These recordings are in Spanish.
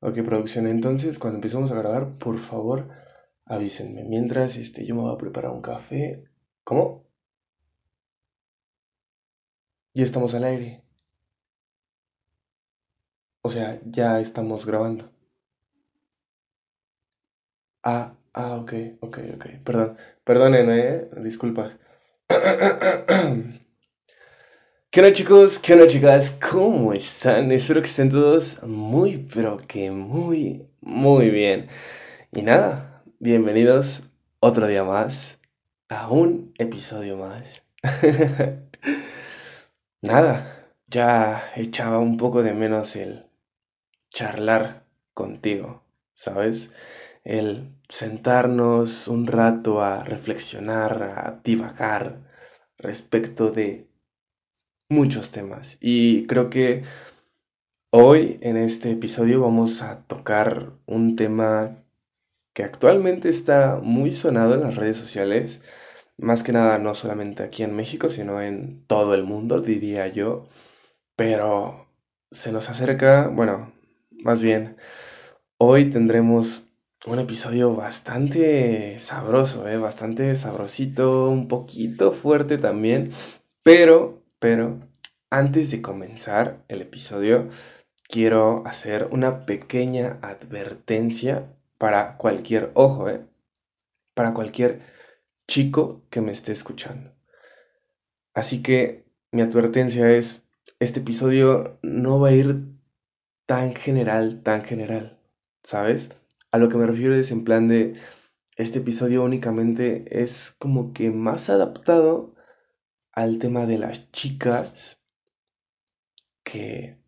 Ok, producción, entonces cuando empecemos a grabar, por favor, avísenme. Mientras, este, yo me voy a preparar un café. ¿Cómo? Ya estamos al aire. O sea, ya estamos grabando. Ah, ah, ok, ok, ok. Perdón, perdónenme, ¿eh? Disculpas. ¿Qué onda chicos? ¿Qué onda chicas? ¿Cómo están? Espero que estén todos muy, pero que muy, muy bien. Y nada, bienvenidos otro día más a un episodio más. Nada, ya echaba un poco de menos el charlar contigo, ¿sabes? El sentarnos un rato a reflexionar, a divagar respecto de muchos temas. Y creo que hoy en este episodio vamos a tocar un tema que actualmente está muy sonado en las redes sociales. Más que nada no solamente aquí en México, sino en todo el mundo, diría yo. Pero se nos acerca, bueno, más bien, hoy tendremos un episodio bastante sabroso, ¿eh? Bastante sabrosito, un poquito fuerte también. Pero, pero, antes de comenzar el episodio, quiero hacer una pequeña advertencia para cualquier ojo, ¿eh? Para cualquier chico que me esté escuchando. Así que mi advertencia es, este episodio no va a ir tan general, tan general, ¿sabes? A lo que me refiero es en plan de, este episodio únicamente es como que más adaptado al tema de las chicas que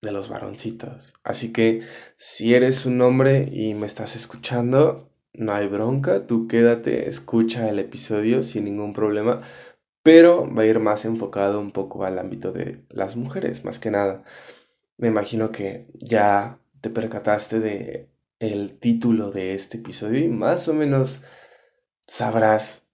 de los varoncitos. Así que si eres un hombre y me estás escuchando, no hay bronca, tú quédate, escucha el episodio sin ningún problema, pero va a ir más enfocado un poco al ámbito de las mujeres, más que nada. Me imagino que ya te percataste de el título de este episodio y más o menos sabrás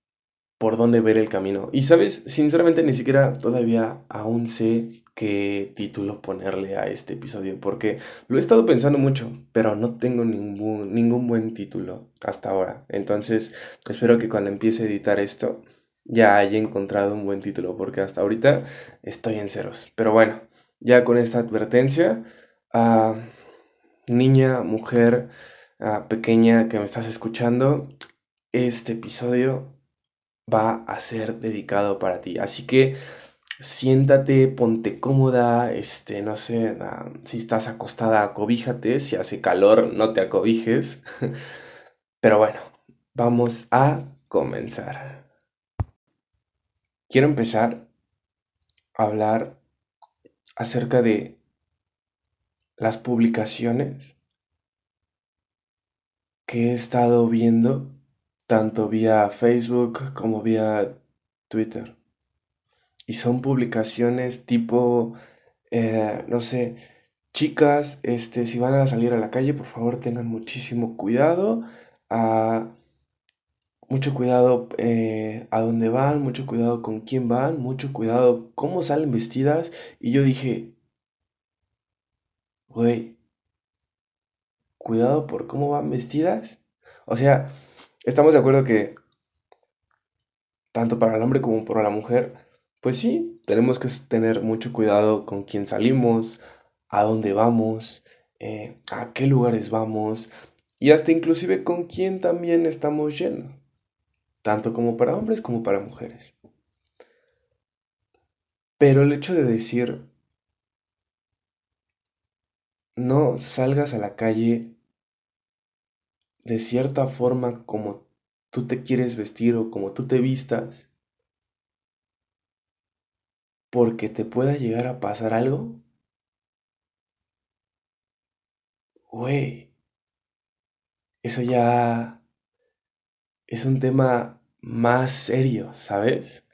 por dónde ver el camino. Y sabes, sinceramente ni siquiera todavía aún sé qué título ponerle a este episodio, porque lo he estado pensando mucho, pero no tengo ningún, ningún buen título hasta ahora. Entonces, espero que cuando empiece a editar esto ya haya encontrado un buen título, porque hasta ahorita estoy en ceros. Pero bueno, ya con esta advertencia, a niña, mujer, pequeña que me estás escuchando, este episodio va a ser dedicado para ti. Así que siéntate, ponte cómoda, este, no sé, si estás acostada, acobíjate, si hace calor, no te acobijes. Pero bueno, vamos a comenzar. Quiero empezar a hablar acerca de las publicaciones que he estado viendo tanto vía Facebook como vía Twitter. Y son publicaciones tipo, eh, no sé, chicas, este, si van a salir a la calle, por favor tengan muchísimo cuidado. Ah, mucho cuidado eh, a dónde van, mucho cuidado con quién van, mucho cuidado cómo salen vestidas. Y yo dije, güey, cuidado por cómo van vestidas. O sea, Estamos de acuerdo que tanto para el hombre como para la mujer, pues sí, tenemos que tener mucho cuidado con quién salimos, a dónde vamos, eh, a qué lugares vamos y hasta inclusive con quién también estamos yendo, tanto como para hombres como para mujeres. Pero el hecho de decir, no salgas a la calle de cierta forma como tú te quieres vestir o como tú te vistas, porque te pueda llegar a pasar algo, güey, eso ya es un tema más serio, ¿sabes?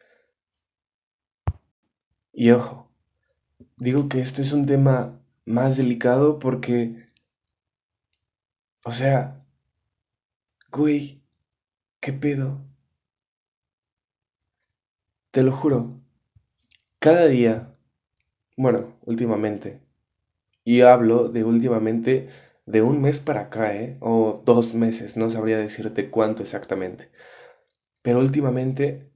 Y ojo, digo que esto es un tema más delicado porque, o sea, Güey, ¿qué pedo? Te lo juro, cada día, bueno, últimamente, y hablo de últimamente de un mes para acá, ¿eh? O dos meses, no sabría decirte cuánto exactamente. Pero últimamente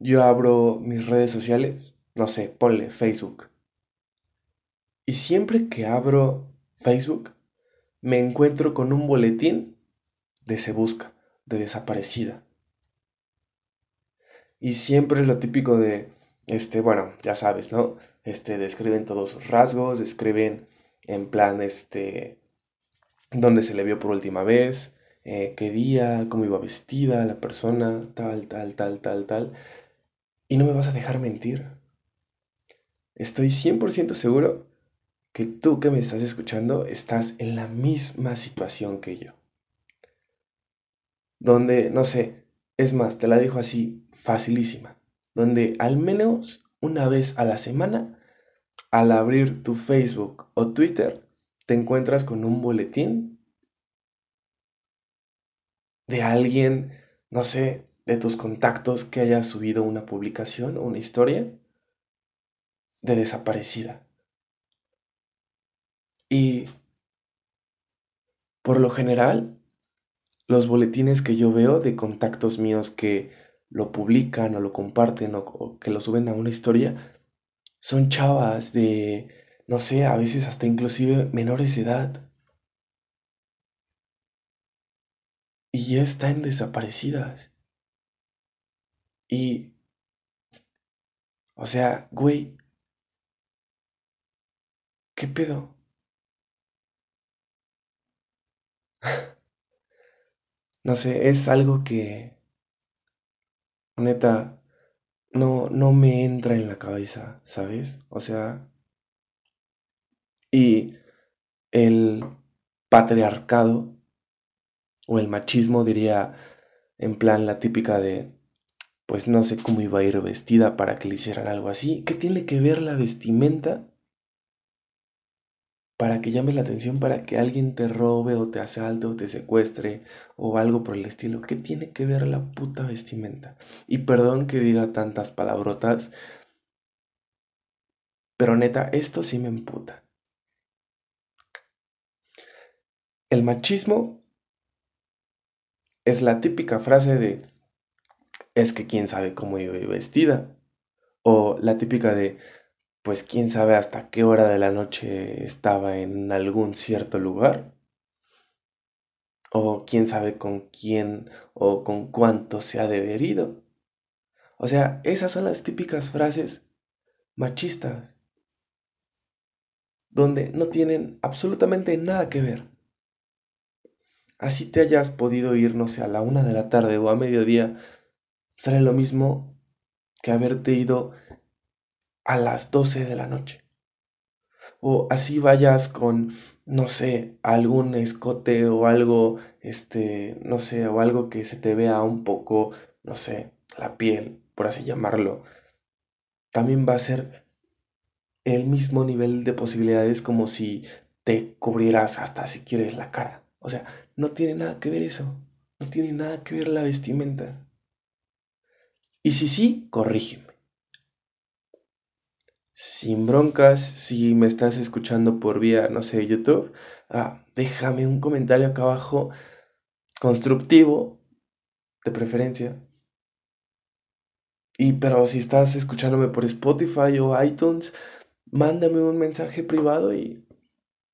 yo abro mis redes sociales, no sé, ponle Facebook. Y siempre que abro Facebook, me encuentro con un boletín de se busca, de desaparecida. Y siempre lo típico de, este, bueno, ya sabes, ¿no? Este, describen todos sus rasgos, describen en plan, este, dónde se le vio por última vez, eh, qué día, cómo iba vestida la persona, tal, tal, tal, tal, tal. Y no me vas a dejar mentir. Estoy 100% seguro que tú que me estás escuchando estás en la misma situación que yo. Donde, no sé, es más, te la dejo así, facilísima. Donde al menos una vez a la semana, al abrir tu Facebook o Twitter, te encuentras con un boletín de alguien, no sé, de tus contactos que haya subido una publicación o una historia de desaparecida. Y por lo general, los boletines que yo veo de contactos míos que lo publican o lo comparten o, que lo suben a una historia, son chavas de, no sé, a veces hasta inclusive menores de edad. Y ya están desaparecidas. Y, o sea, güey, ¿qué pedo? no sé, es algo que, neta, no, no me entra en la cabeza, ¿sabes? O sea, y el patriarcado o el machismo diría en plan la típica de pues no sé cómo iba a ir vestida para que le hicieran algo así. ¿Qué tiene que ver la vestimenta para que llames la atención, para que alguien te robe o te asalte o te secuestre o algo por el estilo? ¿Qué tiene que ver la puta vestimenta? Y perdón que diga tantas palabrotas, pero neta, esto sí me emputa. El machismo es la típica frase de es que quién sabe cómo iba vestida. O la típica de, pues quién sabe hasta qué hora de la noche estaba en algún cierto lugar. O quién sabe con quién o con cuánto se ha deberido. O sea, esas son las típicas frases machistas, donde no tienen absolutamente nada que ver. Así te hayas podido ir, no sé, a la una de la tarde o a mediodía sale lo mismo que haberte ido a las 12 de la noche. O así vayas con, no sé, algún escote o algo, este, no sé, o algo que se te vea un poco, no sé, la piel, por así llamarlo. También va a ser el mismo nivel de posibilidades como si te cubrieras hasta si quieres la cara. O sea, no tiene nada que ver eso. No tiene nada que ver la vestimenta. Y si sí, corrígeme. Sin broncas, si me estás escuchando por vía, no sé, YouTube, ah, déjame un comentario acá abajo constructivo, de preferencia. Y pero si estás escuchándome por Spotify o iTunes, mándame un mensaje privado y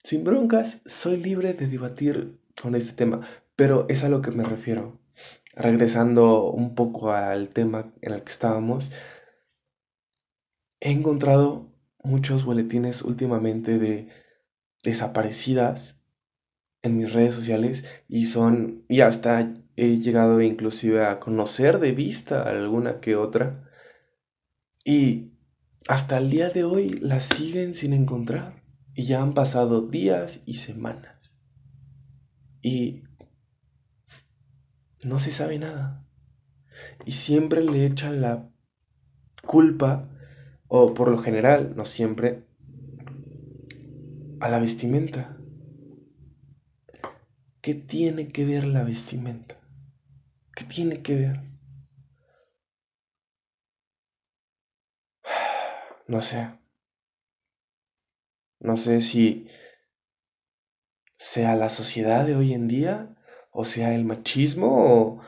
sin broncas, soy libre de debatir con este tema, pero es a lo que me refiero regresando un poco al tema en el que estábamos, he encontrado muchos boletines últimamente de desaparecidas en mis redes sociales y son, y hasta he llegado inclusive a conocer de vista alguna que otra y hasta el día de hoy las siguen sin encontrar y ya han pasado días y semanas y no se sabe nada. Y siempre le echan la culpa, o por lo general, no siempre, a la vestimenta. ¿Qué tiene que ver la vestimenta? ¿Qué tiene que ver? No sé. No sé si sea la sociedad de hoy en día, o sea el machismo, o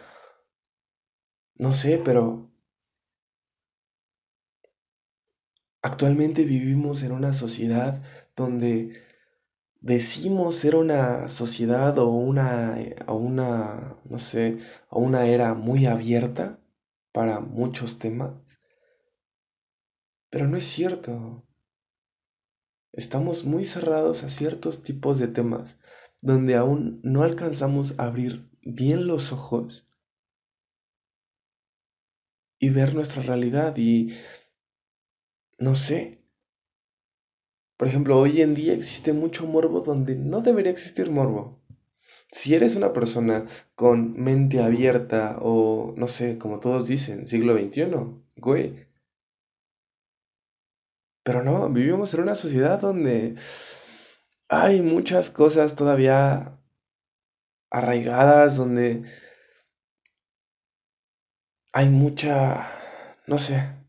no sé, pero actualmente vivimos en una sociedad donde decimos ser una sociedad o una, o una, no sé, o una era muy abierta para muchos temas, pero no es cierto. Estamos muy cerrados a ciertos tipos de temas donde aún no alcanzamos a abrir bien los ojos y ver nuestra realidad y no sé. Por ejemplo, hoy en día existe mucho morbo donde no debería existir morbo. Si eres una persona con mente abierta o, no sé, como todos dicen, siglo XXI, güey. Pero no, vivimos en una sociedad donde hay muchas cosas todavía arraigadas, donde hay mucha, no sé,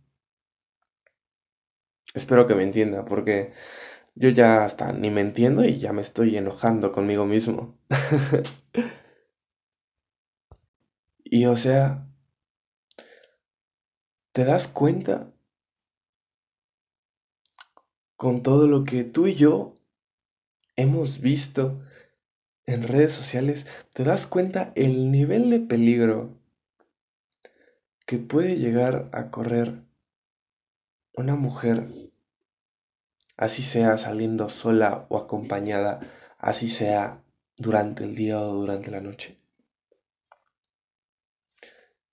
espero que me entienda, porque yo ya hasta ni me entiendo y ya me estoy enojando conmigo mismo. Y o sea, ¿te das cuenta con todo lo que tú y yo hemos visto en redes sociales? ¿Te das cuenta el nivel de peligro que puede llegar a correr una mujer, así sea saliendo sola o acompañada, así sea durante el día o durante la noche?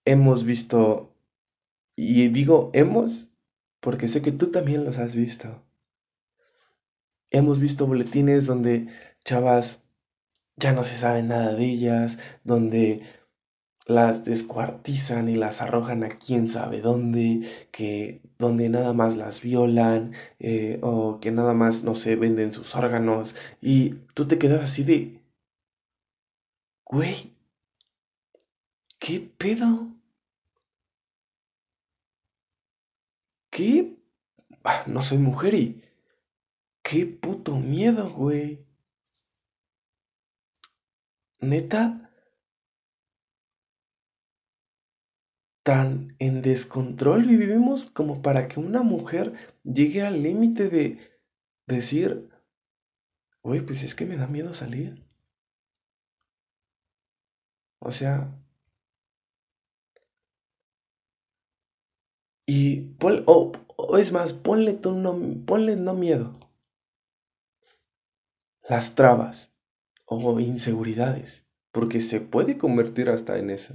Hemos visto, y digo hemos porque sé que tú también los has visto. Hemos visto boletines donde chavas ya no se sabe nada de ellas, donde las descuartizan y las arrojan a quién sabe dónde, que donde nada más las violan, eh, o que nada más, no se venden sus órganos, y tú te quedas así de, güey, ¿qué pedo? ¿Qué? Ah, no soy mujer y... ¡Qué puto miedo, güey! Neta, tan en descontrol vivimos como para que una mujer llegue al límite de decir, güey, pues es que me da miedo salir. O sea, y o, o es más, ponle tú no, ponle no miedo, las trabas o inseguridades, porque se puede convertir hasta en eso.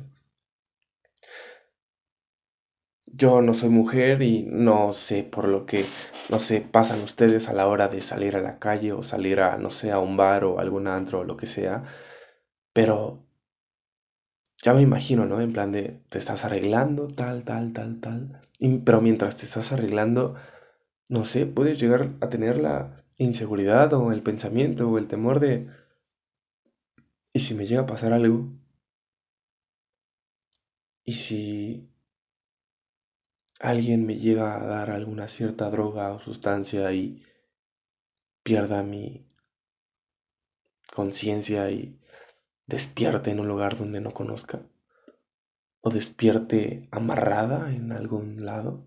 Yo no soy mujer y no sé por lo que, no sé, pasan ustedes a la hora de salir a la calle o salir a, no sé, a un bar o algún antro o lo que sea, pero ya me imagino, ¿no? En plan de, te estás arreglando, tal, tal, tal, tal, pero mientras te estás arreglando, no sé, puedes llegar a tener la inseguridad o el pensamiento o el temor de, ¿y si me llega a pasar algo? ¿Y si alguien me llega a dar alguna cierta droga o sustancia y pierda mi conciencia y despierte en un lugar donde no conozca? ¿O despierte amarrada en algún lado?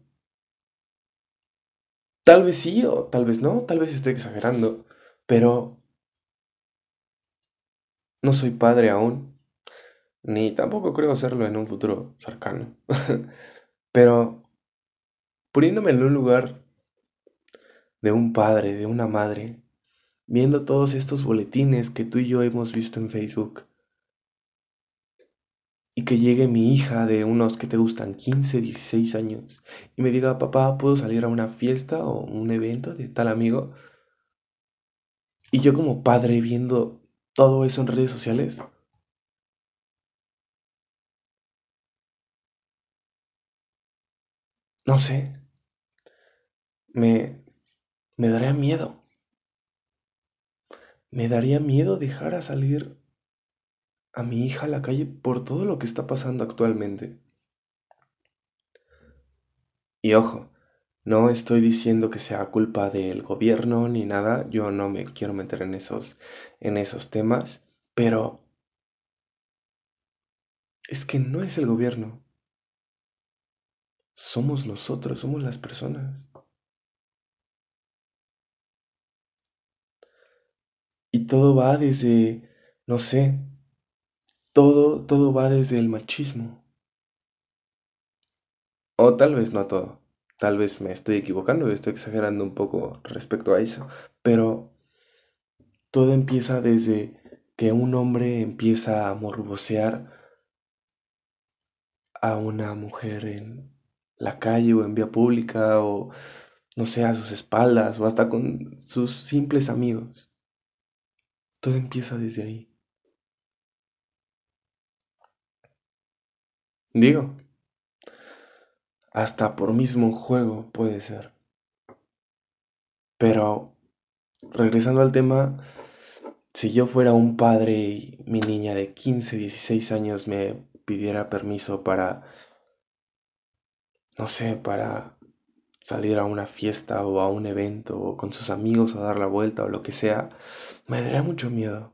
Tal vez sí o tal vez no, tal vez estoy exagerando, pero no soy padre aún, ni tampoco creo serlo en un futuro cercano. Pero poniéndome en un lugar de un padre, de una madre, viendo todos estos boletines que tú y yo hemos visto en Facebook, y que llegue mi hija de unos que te gustan 15, 16 años y me diga, papá, ¿puedo salir a una fiesta o un evento de tal amigo? Y yo como padre viendo todo eso en redes sociales, no sé, me, me daría miedo. Me daría miedo dejar a salir a mi hija a la calle por todo lo que está pasando actualmente. Y ojo, No estoy diciendo que sea culpa del gobierno ni nada, yo no me quiero meter en esos, en esos temas, pero es que no es el gobierno, somos nosotros, somos las personas. Y todo va desde, no sé, todo, todo va desde el machismo. O tal vez no todo. Tal vez me estoy equivocando, estoy exagerando un poco respecto a eso. Pero todo empieza desde que un hombre empieza a morbosear a una mujer en la calle o en vía pública o no sé, a sus espaldas o hasta con sus simples amigos. Todo empieza desde ahí. Digo, hasta por mismo juego puede ser. Pero, regresando al tema, si yo fuera un padre y mi niña de 15, 16 años me pidiera permiso para, no sé, para salir a una fiesta o a un evento o con sus amigos a dar la vuelta o lo que sea, me daría mucho miedo.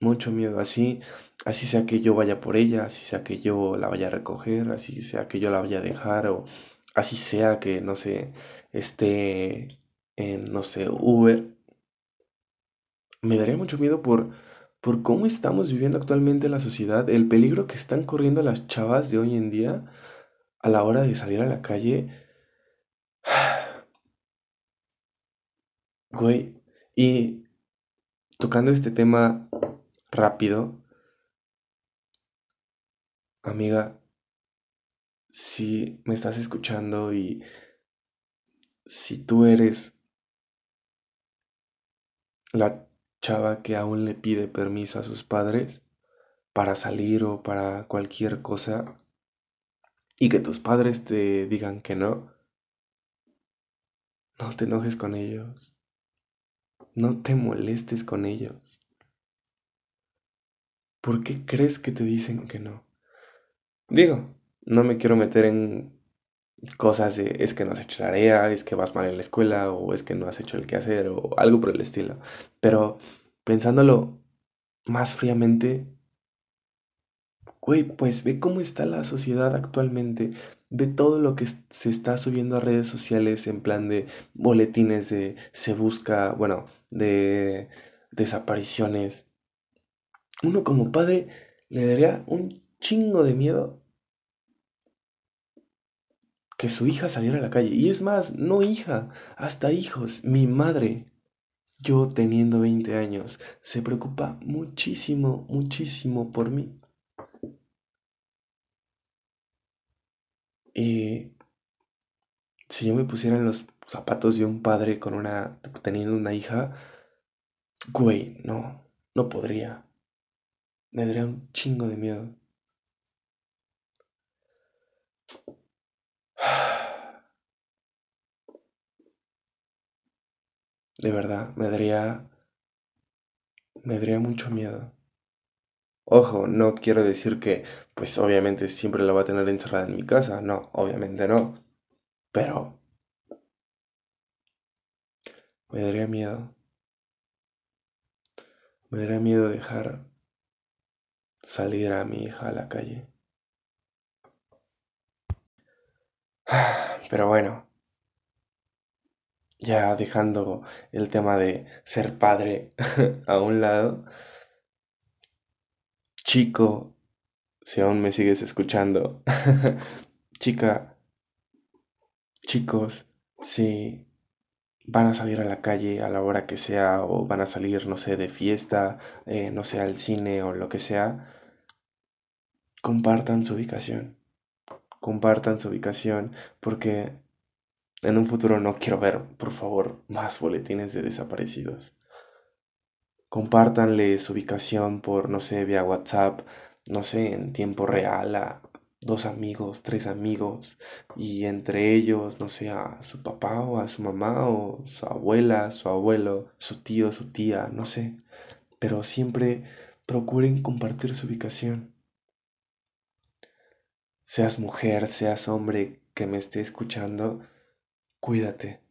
Mucho miedo. Así, así sea que yo vaya por ella, así sea que yo la vaya a recoger, así sea que yo la vaya a dejar o así sea que, no sé, esté en, no sé, Uber. Me daría mucho miedo por, por cómo estamos viviendo actualmente en la sociedad, el peligro que están corriendo las chavas de hoy en día a la hora de salir a la calle. Güey, y tocando este tema rápido, amiga, si me estás escuchando y si tú eres la chava que aún le pide permiso a sus padres para salir o para cualquier cosa y que tus padres te digan que no, no te enojes con ellos, no te molestes con ellos. ¿Por qué crees que te dicen que no? Digo, no me quiero meter en cosas de es que no has hecho tarea, es que vas mal en la escuela o es que no has hecho el quehacer o algo por el estilo. Pero pensándolo más fríamente, güey, pues ve cómo está la sociedad actualmente. Ve todo lo que se está subiendo a redes sociales en plan de boletines de se busca, bueno, de desapariciones. Uno como padre le daría un chingo de miedo que su hija saliera a la calle. Y es más, no hija, hasta hijos. Mi madre, yo teniendo 20 años, se preocupa muchísimo, muchísimo por mí. Y si yo me pusiera en los zapatos de un padre con una, teniendo una hija, güey, no, no podría. Me daría un chingo de miedo. De verdad, me daría, me daría mucho miedo. Ojo, no quiero decir que, pues obviamente siempre la voy a tener encerrada en mi casa, no, obviamente no. Pero me daría miedo. Me daría miedo dejar salir a mi hija a la calle. Pero bueno, ya dejando el tema de ser padre a un lado, chico, si aún me sigues escuchando, chica, chicos, si van a salir a la calle a la hora que sea o van a salir, no sé, de fiesta, eh, no sé, al cine o lo que sea, compartan su ubicación. Compartan su ubicación porque en un futuro no quiero ver, por favor, más boletines de desaparecidos. Compártanle su ubicación por, no sé, vía WhatsApp, no sé, en tiempo real a dos amigos, tres amigos, y entre ellos, no sé, a su papá o a su mamá o su abuela, su abuelo, su tío, su tía, no sé. Pero siempre procuren compartir su ubicación. Seas mujer, seas hombre, que me esté escuchando, cuídate.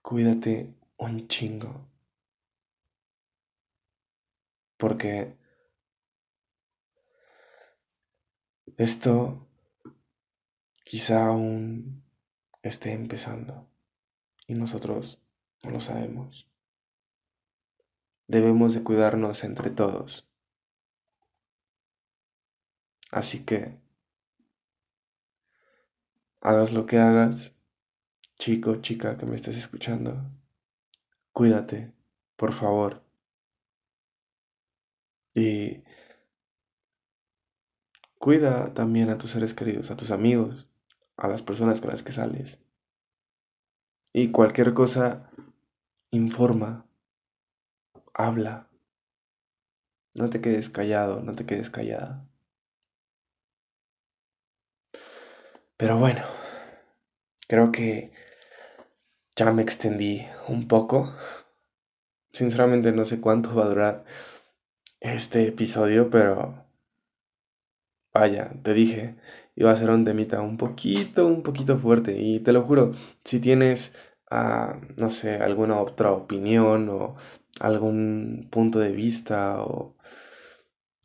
Cuídate un chingo. Porque esto quizá aún esté empezando y nosotros no lo sabemos. Debemos de cuidarnos entre todos. Así que, hagas lo que hagas, chico, chica que me estés escuchando, cuídate, por favor. Y cuida también a tus seres queridos, a tus amigos, a las personas con las que sales. Y cualquier cosa, informa, habla. No te quedes callado, no te quedes callada. Pero bueno, creo que ya me extendí un poco. Sinceramente no sé cuánto va a durar este episodio, pero vaya, te dije, iba a ser un temita un poquito, un poquito fuerte. Y te lo juro, si tienes, ah, no sé, alguna otra opinión o algún punto de vista o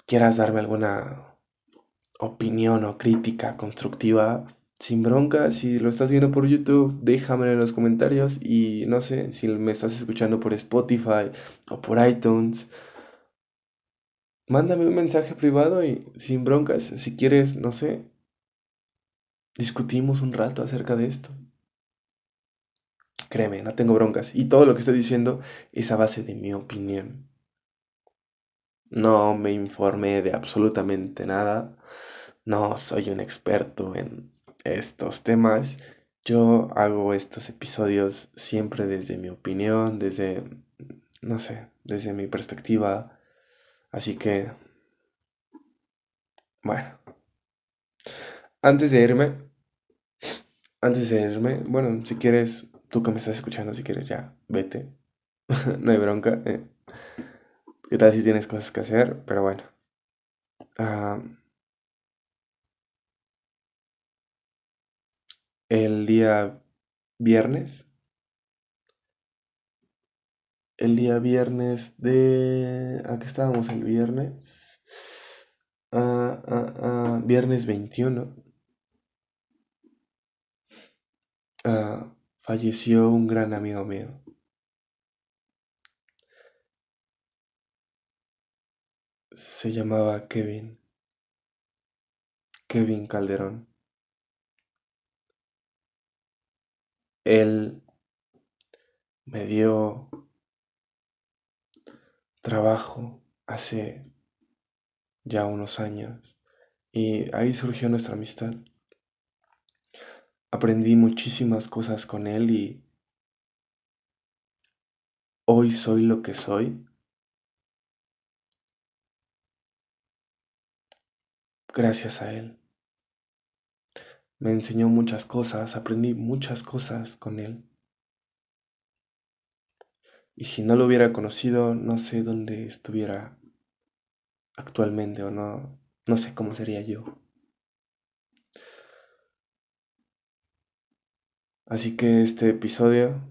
quieras darme alguna opinión o crítica constructiva, sin bronca, si lo estás viendo por YouTube, déjamelo en los comentarios y no sé, si me estás escuchando por Spotify o por iTunes, mándame un mensaje privado y sin broncas, si quieres, no sé, discutimos un rato acerca de esto. Créeme, no tengo broncas. Y todo lo que estoy diciendo es a base de mi opinión. No me informé de absolutamente nada. No soy un experto en estos temas. Yo hago estos episodios siempre desde mi opinión, desde, no sé, desde mi perspectiva. Así que, bueno. Antes de irme, antes de irme, bueno, si quieres, tú que me estás escuchando, si quieres ya, vete. no hay bronca. Eh. ¿Qué tal si tienes cosas que hacer? Pero bueno. Ah, el día viernes. El día viernes de... ¿A qué estábamos el viernes? Ah, ah, ah, viernes 21. falleció un gran amigo mío. Se llamaba Kevin. Kevin Calderón. Él me dio trabajo hace ya unos años y ahí surgió nuestra amistad. Aprendí muchísimas cosas con él y hoy soy lo que soy gracias a él. Me enseñó muchas cosas, aprendí muchas cosas con él. Y si no lo hubiera conocido, no sé dónde estuviera actualmente o no, no sé cómo sería yo. Así que este episodio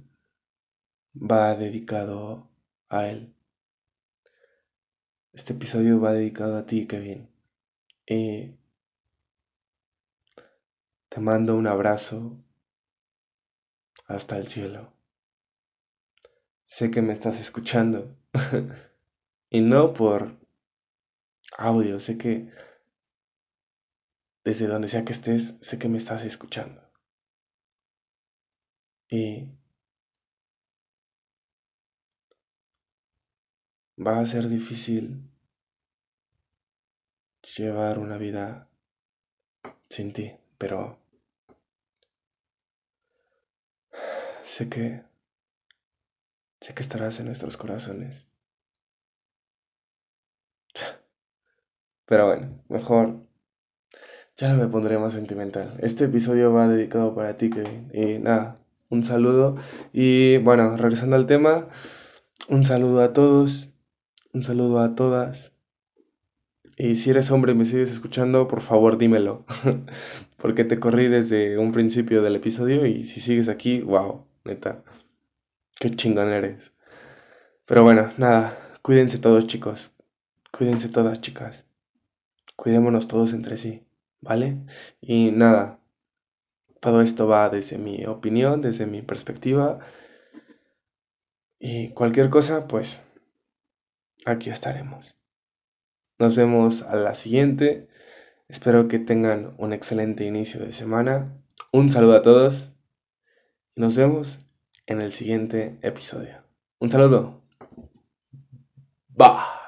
va dedicado a él. Este episodio va dedicado a ti, Kevin. Y te mando un abrazo hasta el cielo. Sé que me estás escuchando. y no por audio, sé que desde donde sea que estés, sé que me estás escuchando. Y va a ser difícil llevar una vida sin ti, pero Sé que... Sé que estarás en nuestros corazones. Pero bueno, mejor... Ya no me pondré más sentimental. Este episodio va dedicado para ti, Kevin. Y nada, un saludo. Y bueno, regresando al tema, un saludo a todos. Un saludo a todas. Y si eres hombre y me sigues escuchando, por favor dímelo. Porque te corrí desde un principio del episodio y si sigues aquí, wow, neta. Qué chingón eres. Pero bueno, nada, cuídense todos chicos. Cuídense todas chicas. Cuidémonos todos entre sí, ¿vale? Y nada, todo esto va desde mi opinión, desde mi perspectiva. Y cualquier cosa, pues aquí estaremos. Nos vemos a la siguiente. Espero que tengan un excelente inicio de semana. Un saludo a todos. Nos vemos en el siguiente episodio. Un saludo. Bah.